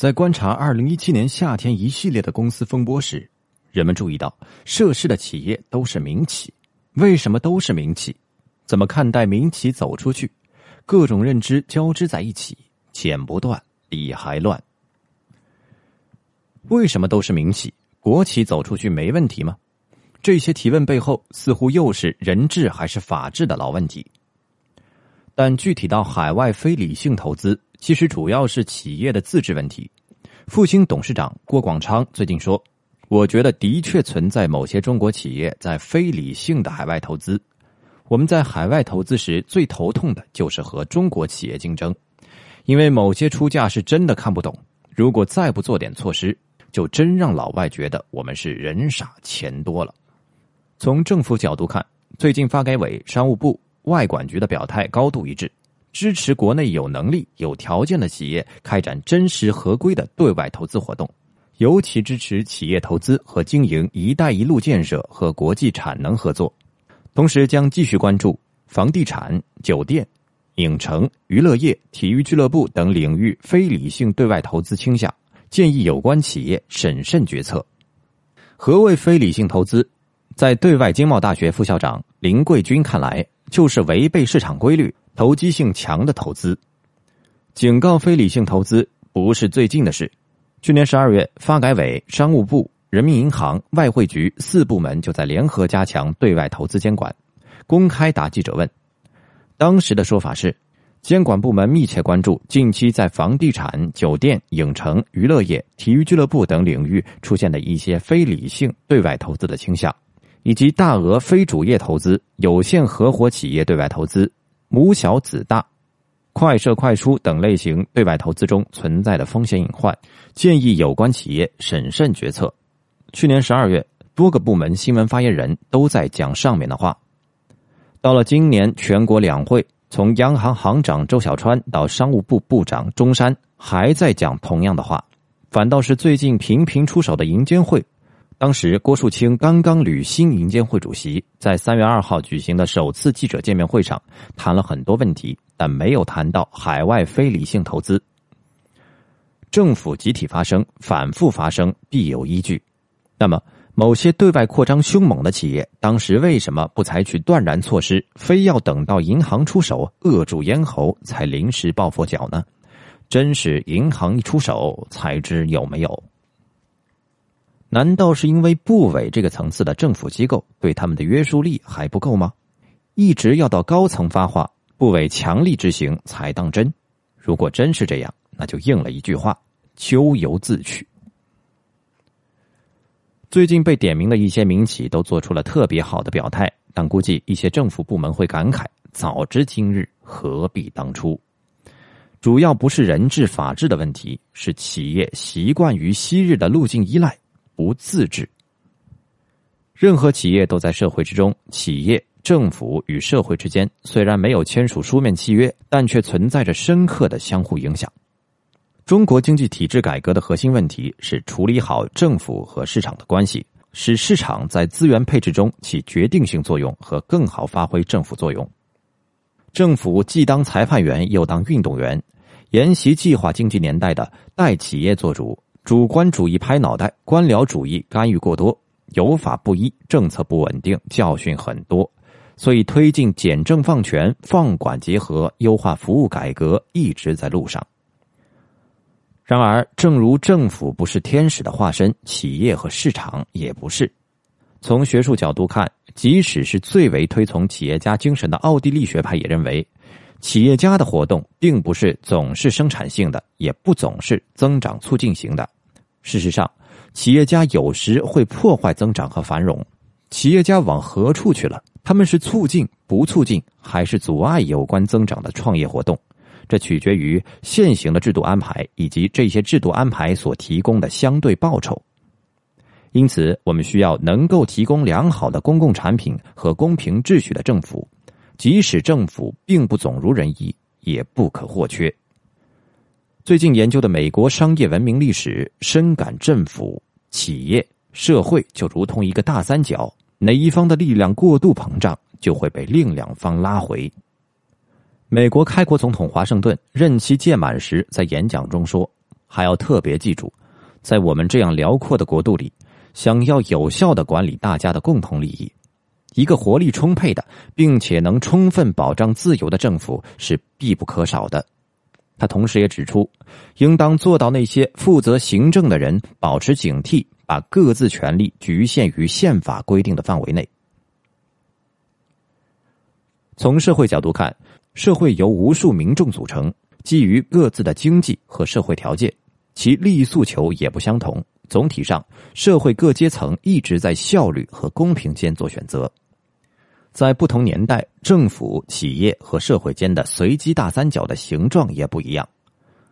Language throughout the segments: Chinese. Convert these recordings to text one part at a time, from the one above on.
在观察二零一七年夏天一系列的公司风波时，人们注意到涉事的企业都是民企。为什么都是民企？怎么看待民企走出去？各种认知交织在一起，剪不断，理还乱。为什么都是民企？国企走出去没问题吗？这些提问背后，似乎又是人治还是法治的老问题。但具体到海外非理性投资，其实主要是企业的自治问题。复兴董事长郭广昌最近说：“我觉得的确存在某些中国企业在非理性的海外投资。我们在海外投资时最头痛的就是和中国企业竞争，因为某些出价是真的看不懂。如果再不做点措施，就真让老外觉得我们是人傻钱多了。”从政府角度看，最近发改委、商务部。外管局的表态高度一致，支持国内有能力、有条件的企业开展真实合规的对外投资活动，尤其支持企业投资和经营“一带一路”建设和国际产能合作。同时，将继续关注房地产、酒店、影城、娱乐业、体育俱乐部等领域非理性对外投资倾向，建议有关企业审慎决策。何谓非理性投资？在对外经贸大学副校长林桂军看来。就是违背市场规律、投机性强的投资。警告非理性投资不是最近的事。去年十二月，发改委、商务部、人民银行、外汇局四部门就在联合加强对外投资监管。公开答记者问，当时的说法是，监管部门密切关注近期在房地产、酒店、影城、娱乐业、体育俱乐部等领域出现的一些非理性对外投资的倾向。以及大额非主业投资、有限合伙企业对外投资、母小子大、快射快出等类型对外投资中存在的风险隐患，建议有关企业审慎决策。去年十二月，多个部门新闻发言人都在讲上面的话。到了今年全国两会，从央行行长周小川到商务部部长钟山，还在讲同样的话。反倒是最近频频出手的银监会。当时，郭树清刚刚履新银监会主席，在三月二号举行的首次记者见面会上，谈了很多问题，但没有谈到海外非理性投资。政府集体发声，反复发声，必有依据。那么，某些对外扩张凶猛的企业，当时为什么不采取断然措施，非要等到银行出手扼住咽喉，才临时抱佛脚呢？真是银行一出手，才知有没有。难道是因为部委这个层次的政府机构对他们的约束力还不够吗？一直要到高层发话，部委强力执行才当真。如果真是这样，那就应了一句话：咎由自取。最近被点名的一些民企都做出了特别好的表态，但估计一些政府部门会感慨：早知今日，何必当初？主要不是人治法治的问题，是企业习惯于昔日的路径依赖。不自治。任何企业都在社会之中，企业、政府与社会之间虽然没有签署书面契约，但却存在着深刻的相互影响。中国经济体制改革的核心问题是处理好政府和市场的关系，使市场在资源配置中起决定性作用和更好发挥政府作用。政府既当裁判员又当运动员，沿袭计划经济年代的代企业做主。主观主义拍脑袋，官僚主义干预过多，有法不依，政策不稳定，教训很多，所以推进简政放权、放管结合、优化服务改革一直在路上。然而，正如政府不是天使的化身，企业和市场也不是。从学术角度看，即使是最为推崇企业家精神的奥地利学派也认为。企业家的活动并不是总是生产性的，也不总是增长促进型的。事实上，企业家有时会破坏增长和繁荣。企业家往何处去了？他们是促进、不促进，还是阻碍有关增长的创业活动？这取决于现行的制度安排以及这些制度安排所提供的相对报酬。因此，我们需要能够提供良好的公共产品和公平秩序的政府。即使政府并不总如人意，也不可或缺。最近研究的美国商业文明历史，深感政府、企业、社会就如同一个大三角，哪一方的力量过度膨胀，就会被另两方拉回。美国开国总统华盛顿任期届满时，在演讲中说：“还要特别记住，在我们这样辽阔的国度里，想要有效的管理大家的共同利益，一个活力充沛的，并且能充分保障自由的政府是必不可少的。他同时也指出，应当做到那些负责行政的人保持警惕，把各自权力局限于宪法规定的范围内。从社会角度看，社会由无数民众组成，基于各自的经济和社会条件，其利益诉求也不相同。总体上，社会各阶层一直在效率和公平间做选择。在不同年代，政府、企业和社会间的随机大三角的形状也不一样。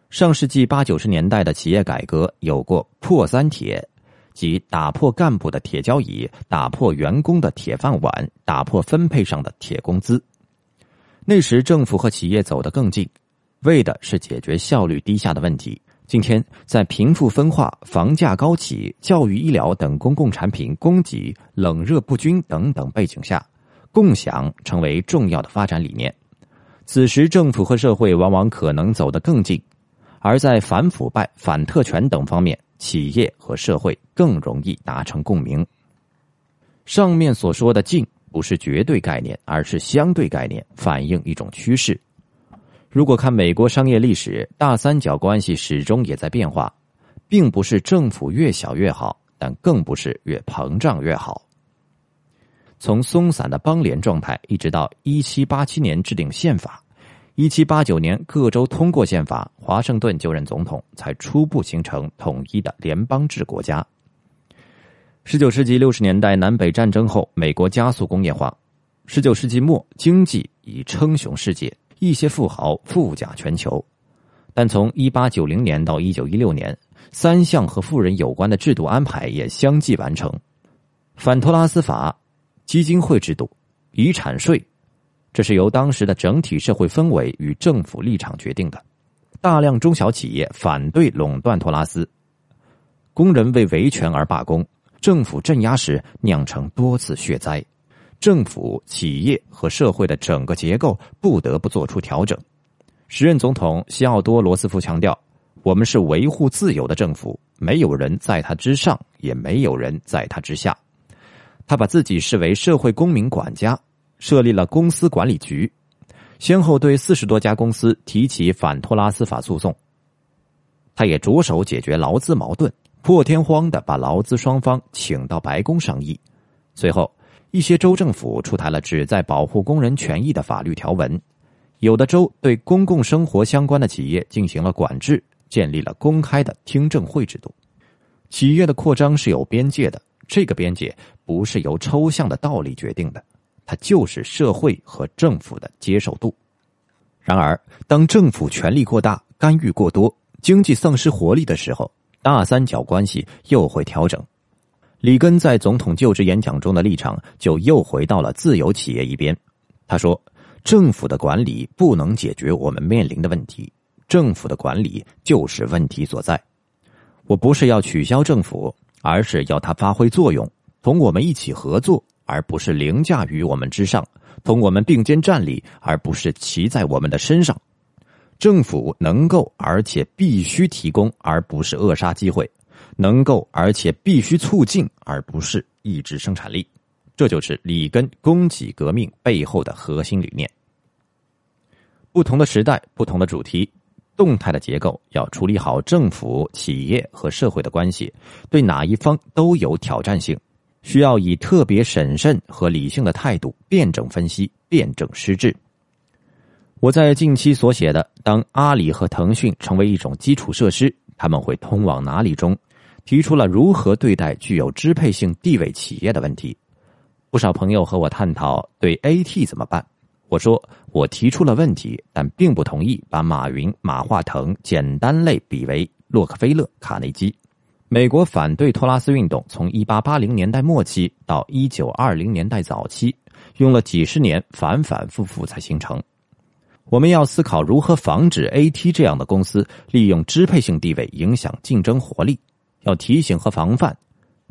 上世纪八九十年代的企业改革有过“破三铁”，即打破干部的铁交椅，打破员工的铁饭碗，打破分配上的铁工资。那时，政府和企业走得更近，为的是解决效率低下的问题。今天，在贫富分化、房价高企、教育医疗等公共产品供给冷热不均等等背景下。共享成为重要的发展理念，此时政府和社会往往可能走得更近，而在反腐败、反特权等方面，企业和社会更容易达成共鸣。上面所说的“近”不是绝对概念，而是相对概念，反映一种趋势。如果看美国商业历史，大三角关系始终也在变化，并不是政府越小越好，但更不是越膨胀越好。从松散的邦联状态，一直到一七八七年制定宪法，一七八九年各州通过宪法，华盛顿就任总统，才初步形成统一的联邦制国家。十九世纪六十年代南北战争后，美国加速工业化。十九世纪末，经济已称雄世界，一些富豪富甲全球。但从一八九零年到一九一六年，三项和富人有关的制度安排也相继完成，反托拉斯法。基金会制度、遗产税，这是由当时的整体社会氛围与政府立场决定的。大量中小企业反对垄断托拉斯，工人为维权而罢工，政府镇压时酿成多次血灾，政府、企业和社会的整个结构不得不做出调整。时任总统西奥多·罗斯福强调：“我们是维护自由的政府，没有人在他之上，也没有人在他之下。”他把自己视为社会公民管家，设立了公司管理局，先后对四十多家公司提起反托拉斯法诉讼。他也着手解决劳资矛盾，破天荒的把劳资双方请到白宫商议。随后，一些州政府出台了旨在保护工人权益的法律条文，有的州对公共生活相关的企业进行了管制，建立了公开的听证会制度。企业的扩张是有边界的。这个边界不是由抽象的道理决定的，它就是社会和政府的接受度。然而，当政府权力过大、干预过多、经济丧失活力的时候，大三角关系又会调整。里根在总统就职演讲中的立场就又回到了自由企业一边。他说：“政府的管理不能解决我们面临的问题，政府的管理就是问题所在。我不是要取消政府。”而是要它发挥作用，同我们一起合作，而不是凌驾于我们之上；同我们并肩站立，而不是骑在我们的身上。政府能够而且必须提供，而不是扼杀机会；能够而且必须促进，而不是抑制生产力。这就是里根供给革命背后的核心理念。不同的时代，不同的主题。动态的结构要处理好政府、企业和社会的关系，对哪一方都有挑战性，需要以特别审慎和理性的态度辩证分析、辩证施治。我在近期所写的《当阿里和腾讯成为一种基础设施，他们会通往哪里》中，提出了如何对待具有支配性地位企业的问题。不少朋友和我探讨对 AT 怎么办。我说，我提出了问题，但并不同意把马云、马化腾简单类比为洛克菲勒、卡内基。美国反对托拉斯运动从一八八零年代末期到一九二零年代早期，用了几十年，反反复复才形成。我们要思考如何防止 AT 这样的公司利用支配性地位影响竞争活力，要提醒和防范。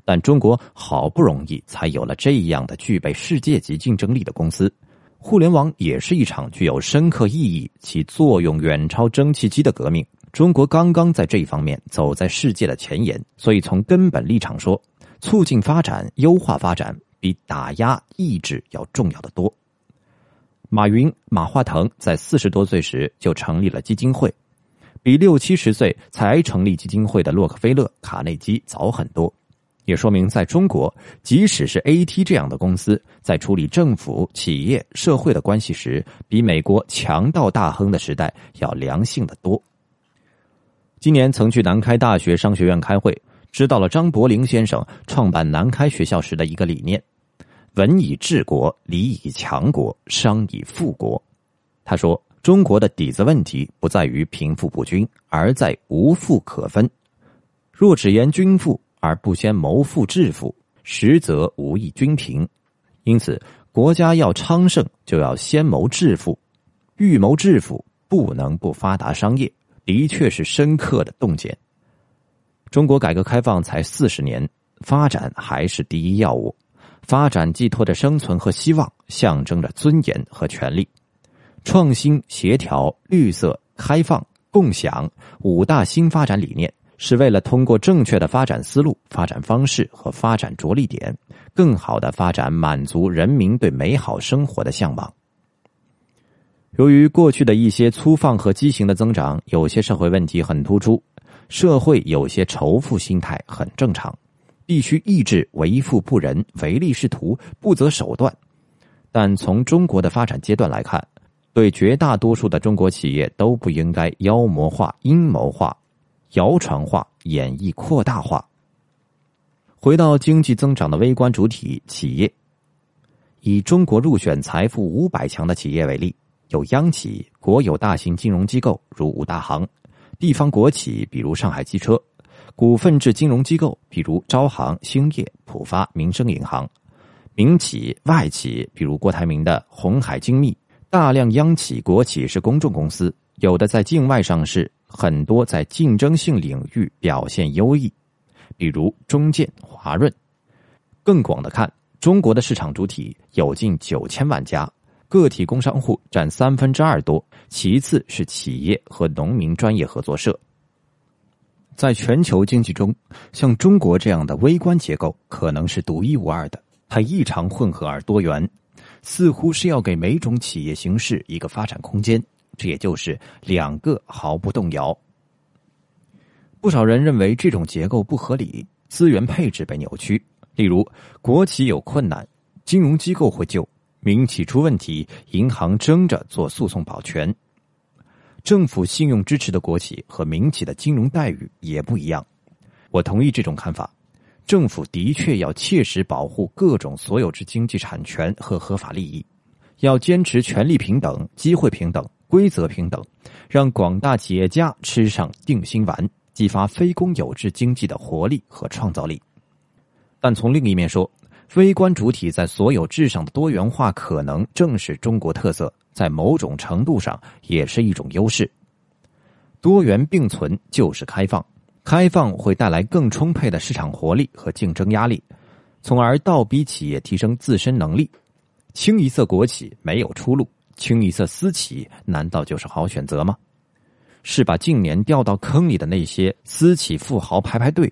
但中国好不容易才有了这样的具备世界级竞争力的公司。互联网也是一场具有深刻意义、其作用远超蒸汽机的革命，中国刚刚在这一方面走在世界的前沿，所以从根本立场说，促进发展、优化发展比打压抑制要重要的多。马云、马化腾在四十多岁时就成立了基金会，比六七十岁才成立基金会的洛克菲勒、卡内基早很多。也说明，在中国，即使是 AT 这样的公司，在处理政府、企业、社会的关系时，比美国强盗大亨的时代要良性的多。今年曾去南开大学商学院开会，知道了张伯苓先生创办南开学校时的一个理念：文以治国，理以强国，商以富国。他说，中国的底子问题不在于贫富不均，而在无富可分。若只言均富。而不先谋富致富，实则无益均贫。因此，国家要昌盛，就要先谋致富。欲谋致富，不能不发达商业，的确是深刻的洞见。中国改革开放才四十年，发展还是第一要务。发展寄托着生存和希望，象征着尊严和权利。创新、协调、绿色、开放、共享五大新发展理念。是为了通过正确的发展思路、发展方式和发展着力点，更好的发展满足人民对美好生活的向往。由于过去的一些粗放和畸形的增长，有些社会问题很突出，社会有些仇富心态很正常，必须抑制为富不仁、唯利是图、不择手段。但从中国的发展阶段来看，对绝大多数的中国企业都不应该妖魔化、阴谋化。谣传化、演绎扩大化。回到经济增长的微观主体企业，以中国入选财富五百强的企业为例，有央企、国有大型金融机构如五大行，地方国企比如上海机车，股份制金融机构比如招行、兴业、浦发、民生银行，民企、外企比如郭台铭的红海精密，大量央企、国企是公众公司，有的在境外上市。很多在竞争性领域表现优异，比如中建、华润。更广的看，中国的市场主体有近九千万家，个体工商户占三分之二多，其次是企业和农民专业合作社。在全球经济中，像中国这样的微观结构可能是独一无二的，它异常混合而多元，似乎是要给每种企业形式一个发展空间。这也就是两个毫不动摇。不少人认为这种结构不合理，资源配置被扭曲。例如，国企有困难，金融机构会救；民企出问题，银行争着做诉讼保全。政府信用支持的国企和民企的金融待遇也不一样。我同意这种看法。政府的确要切实保护各种所有制经济产权和合法利益，要坚持权利平等、机会平等。规则平等，让广大企业家吃上定心丸，激发非公有制经济的活力和创造力。但从另一面说，微观主体在所有制上的多元化，可能正是中国特色，在某种程度上也是一种优势。多元并存就是开放，开放会带来更充沛的市场活力和竞争压力，从而倒逼企业提升自身能力。清一色国企没有出路。清一色私企难道就是好选择吗？是把近年掉到坑里的那些私企富豪排排队。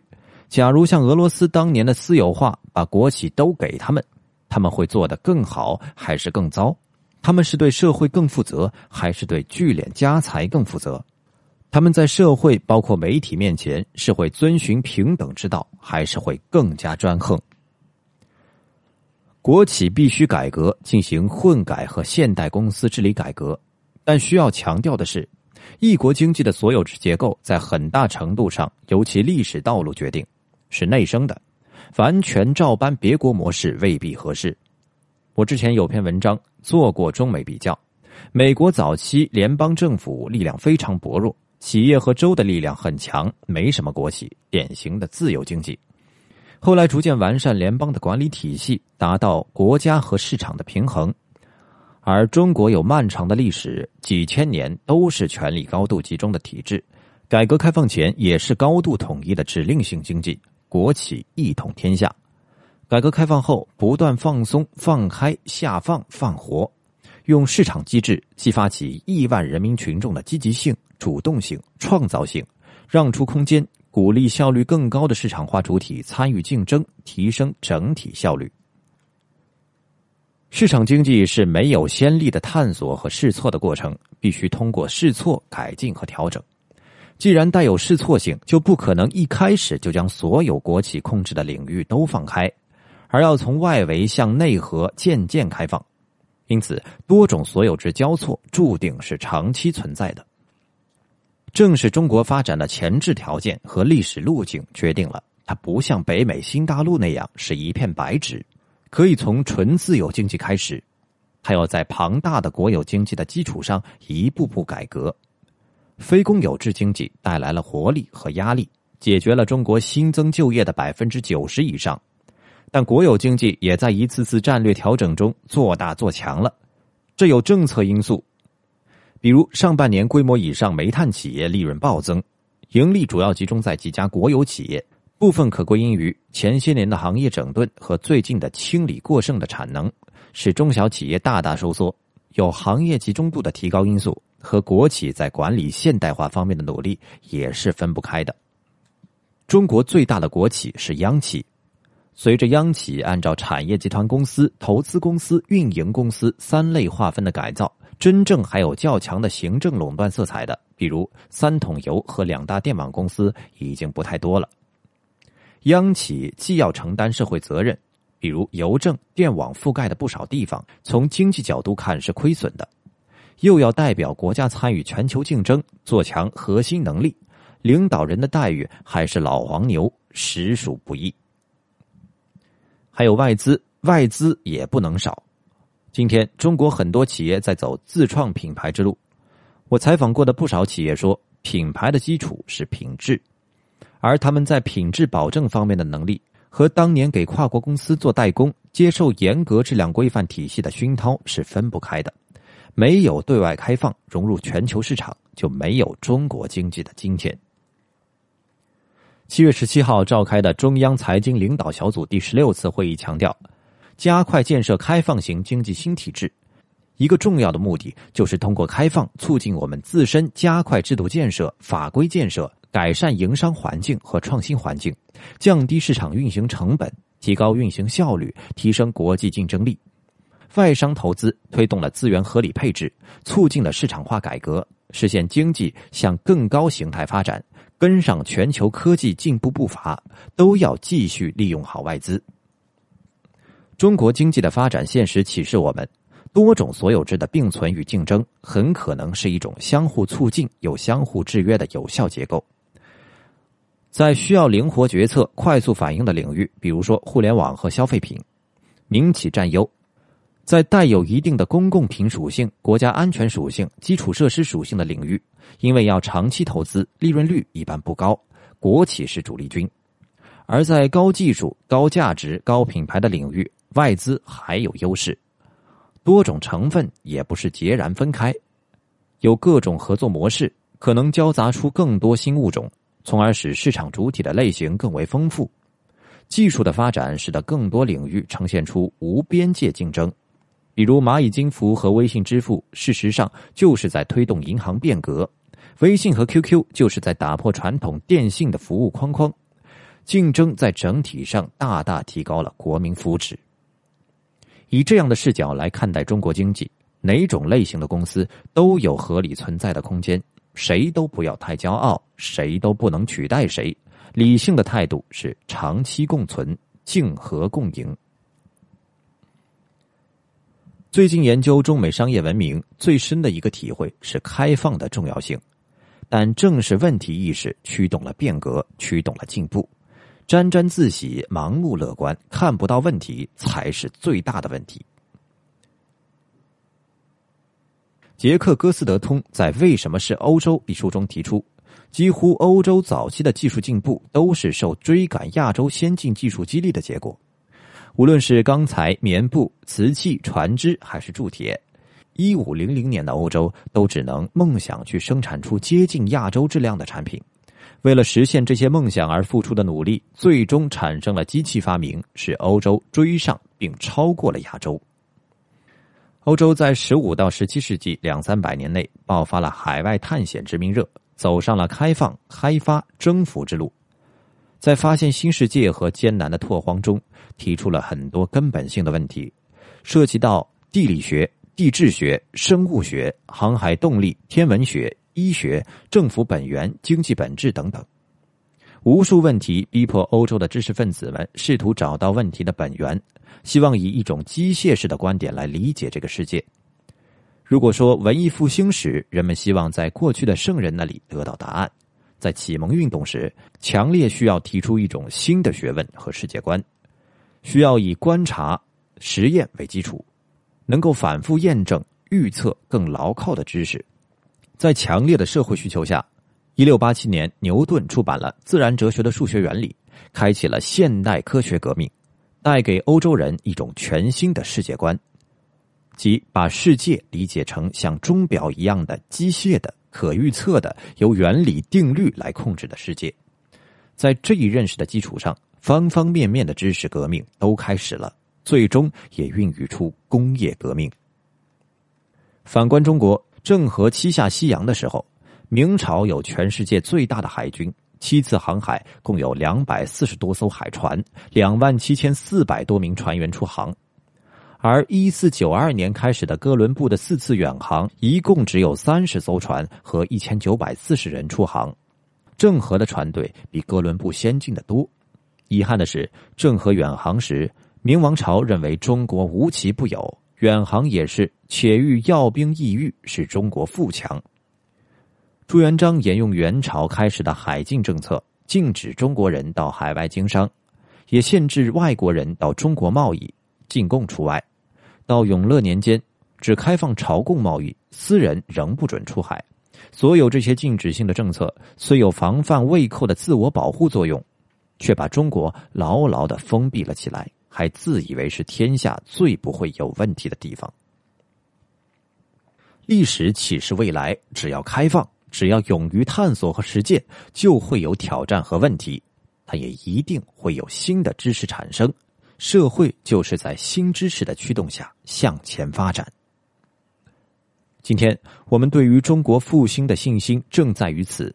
假如像俄罗斯当年的私有化，把国企都给他们，他们会做得更好还是更糟？他们是对社会更负责，还是对聚敛家财更负责？他们在社会包括媒体面前是会遵循平等之道，还是会更加专横？国企必须改革，进行混改和现代公司治理改革，但需要强调的是，一国经济的所有制结构在很大程度上由其历史道路决定，是内生的，完全照搬别国模式未必合适。我之前有篇文章做过中美比较，美国早期联邦政府力量非常薄弱，企业和州的力量很强，没什么国企，典型的自由经济。后来逐渐完善联邦的管理体系，达到国家和市场的平衡。而中国有漫长的历史，几千年都是权力高度集中的体制。改革开放前也是高度统一的指令性经济，国企一统天下。改革开放后不断放松、放开、下放、放活，用市场机制激发起亿万人民群众的积极性、主动性、创造性，让出空间，鼓励效率更高的市场化主体参与竞争，提升整体效率。市场经济是没有先例的探索和试错的过程，必须通过试错改进和调整。既然带有试错性，就不可能一开始就将所有国企控制的领域都放开，而要从外围向内核渐渐开放。因此，多种所有制交错注定是长期存在的。正是中国发展的前置条件和历史路径决定了它不像北美新大陆那样是一片白纸。可以从纯自由经济开始，还要在庞大的国有经济的基础上一步步改革。非公有制经济带来了活力和压力，解决了中国新增就业的百分之九十以上。但国有经济也在一次次战略调整中做大做强了。这有政策因素，比如上半年规模以上煤炭企业利润暴增，盈利主要集中在几家国有企业。部分可归因于前些年的行业整顿和最近的清理过剩的产能，使中小企业大大收缩；有行业集中度的提高因素和国企在管理现代化方面的努力也是分不开的。中国最大的国企是央企，随着央企按照产业集团公司、投资公司、运营公司三类划分的改造，真正还有较强的行政垄断色彩的，比如三桶油和两大电网公司，已经不太多了。央企既要承担社会责任，比如邮政、电网覆盖的不少地方，从经济角度看是亏损的；又要代表国家参与全球竞争，做强核心能力，领导人的待遇还是老黄牛，实属不易。还有外资，外资也不能少。今天中国很多企业在走自创品牌之路，我采访过的不少企业说，品牌的基础是品质。而他们在品质保证方面的能力，和当年给跨国公司做代工、接受严格质量规范体系的熏陶是分不开的。没有对外开放、融入全球市场，就没有中国经济的今天。七月十七号召开的中央财经领导小组第十六次会议强调，加快建设开放型经济新体制，一个重要的目的就是通过开放促进我们自身加快制度建设、法规建设。改善营商环境和创新环境，降低市场运行成本，提高运行效率，提升国际竞争力。外商投资推动了资源合理配置，促进了市场化改革，实现经济向更高形态发展，跟上全球科技进步步伐，都要继续利用好外资。中国经济的发展现实启示我们，多种所有制的并存与竞争，很可能是一种相互促进又相互制约的有效结构。在需要灵活决策、快速反应的领域，比如说互联网和消费品，民企占优；在带有一定的公共品属性、国家安全属性、基础设施属性的领域，因为要长期投资，利润率一般不高，国企是主力军；而在高技术、高价值、高品牌的领域，外资还有优势。多种成分也不是截然分开，有各种合作模式，可能交杂出更多新物种。从而使市场主体的类型更为丰富，技术的发展使得更多领域呈现出无边界竞争。比如蚂蚁金服和微信支付，事实上就是在推动银行变革；微信和 QQ 就是在打破传统电信的服务框框。竞争在整体上大大提高了国民福祉。以这样的视角来看待中国经济，哪种类型的公司都有合理存在的空间。谁都不要太骄傲，谁都不能取代谁。理性的态度是长期共存、竞合共赢。最近研究中美商业文明最深的一个体会是开放的重要性，但正是问题意识驱动了变革，驱动了进步。沾沾自喜、盲目乐观、看不到问题，才是最大的问题。杰克·戈斯德通在《为什么是欧洲》一书中提出，几乎欧洲早期的技术进步都是受追赶亚洲先进技术激励的结果。无论是钢材、棉布、瓷器、船只，还是铸铁，一五零零年的欧洲都只能梦想去生产出接近亚洲质量的产品。为了实现这些梦想而付出的努力，最终产生了机器发明，使欧洲追上并超过了亚洲。欧洲在十五到十七世纪两三百年内爆发了海外探险殖民热，走上了开放、开发、征服之路，在发现新世界和艰难的拓荒中，提出了很多根本性的问题，涉及到地理学、地质学、生物学、航海动力、天文学、医学、政府本源、经济本质等等。无数问题逼迫欧洲的知识分子们试图找到问题的本源，希望以一种机械式的观点来理解这个世界。如果说文艺复兴时人们希望在过去的圣人那里得到答案，在启蒙运动时强烈需要提出一种新的学问和世界观，需要以观察、实验为基础，能够反复验证、预测更牢靠的知识，在强烈的社会需求下。一六八七年，牛顿出版了《自然哲学的数学原理》，开启了现代科学革命，带给欧洲人一种全新的世界观，即把世界理解成像钟表一样的机械的、可预测的、由原理定律来控制的世界。在这一认识的基础上，方方面面的知识革命都开始了，最终也孕育出工业革命。反观中国，郑和七下西洋的时候。明朝有全世界最大的海军，七次航海共有两百四十多艘海船，两万七千四百多名船员出航。而一四九二年开始的哥伦布的四次远航，一共只有三十艘船和一千九百四十人出航。郑和的船队比哥伦布先进的多。遗憾的是，郑和远航时，明王朝认为中国无奇不有，远航也是且欲要兵抑域，使中国富强。朱元璋沿用元朝开始的海禁政策，禁止中国人到海外经商，也限制外国人到中国贸易，进贡除外。到永乐年间，只开放朝贡贸易，私人仍不准出海。所有这些禁止性的政策，虽有防范未寇的自我保护作用，却把中国牢牢的封闭了起来，还自以为是天下最不会有问题的地方。历史启示未来，只要开放。只要勇于探索和实践，就会有挑战和问题，它也一定会有新的知识产生。社会就是在新知识的驱动下向前发展。今天我们对于中国复兴的信心正在于此。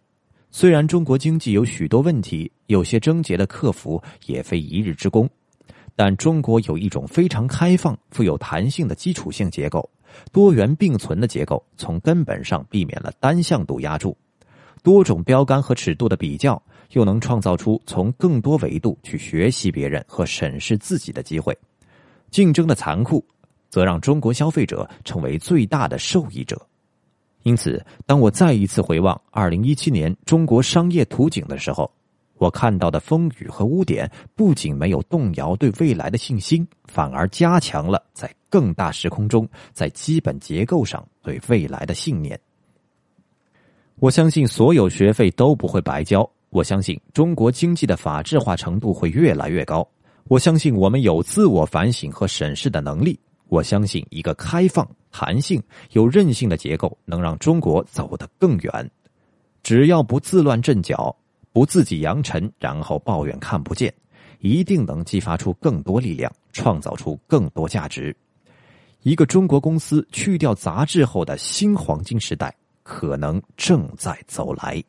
虽然中国经济有许多问题，有些症结的克服也非一日之功，但中国有一种非常开放、富有弹性的基础性结构。多元并存的结构，从根本上避免了单向度压住；多种标杆和尺度的比较，又能创造出从更多维度去学习别人和审视自己的机会。竞争的残酷，则让中国消费者成为最大的受益者。因此，当我再一次回望二零一七年中国商业图景的时候，我看到的风雨和污点，不仅没有动摇对未来的信心，反而加强了在更大时空中，在基本结构上对未来的信念。我相信所有学费都不会白交。我相信中国经济的法治化程度会越来越高。我相信我们有自我反省和审视的能力。我相信一个开放、弹性、有韧性的结构能让中国走得更远。只要不自乱阵脚。不自己扬尘，然后抱怨看不见，一定能激发出更多力量，创造出更多价值。一个中国公司去掉杂质后的新黄金时代，可能正在走来。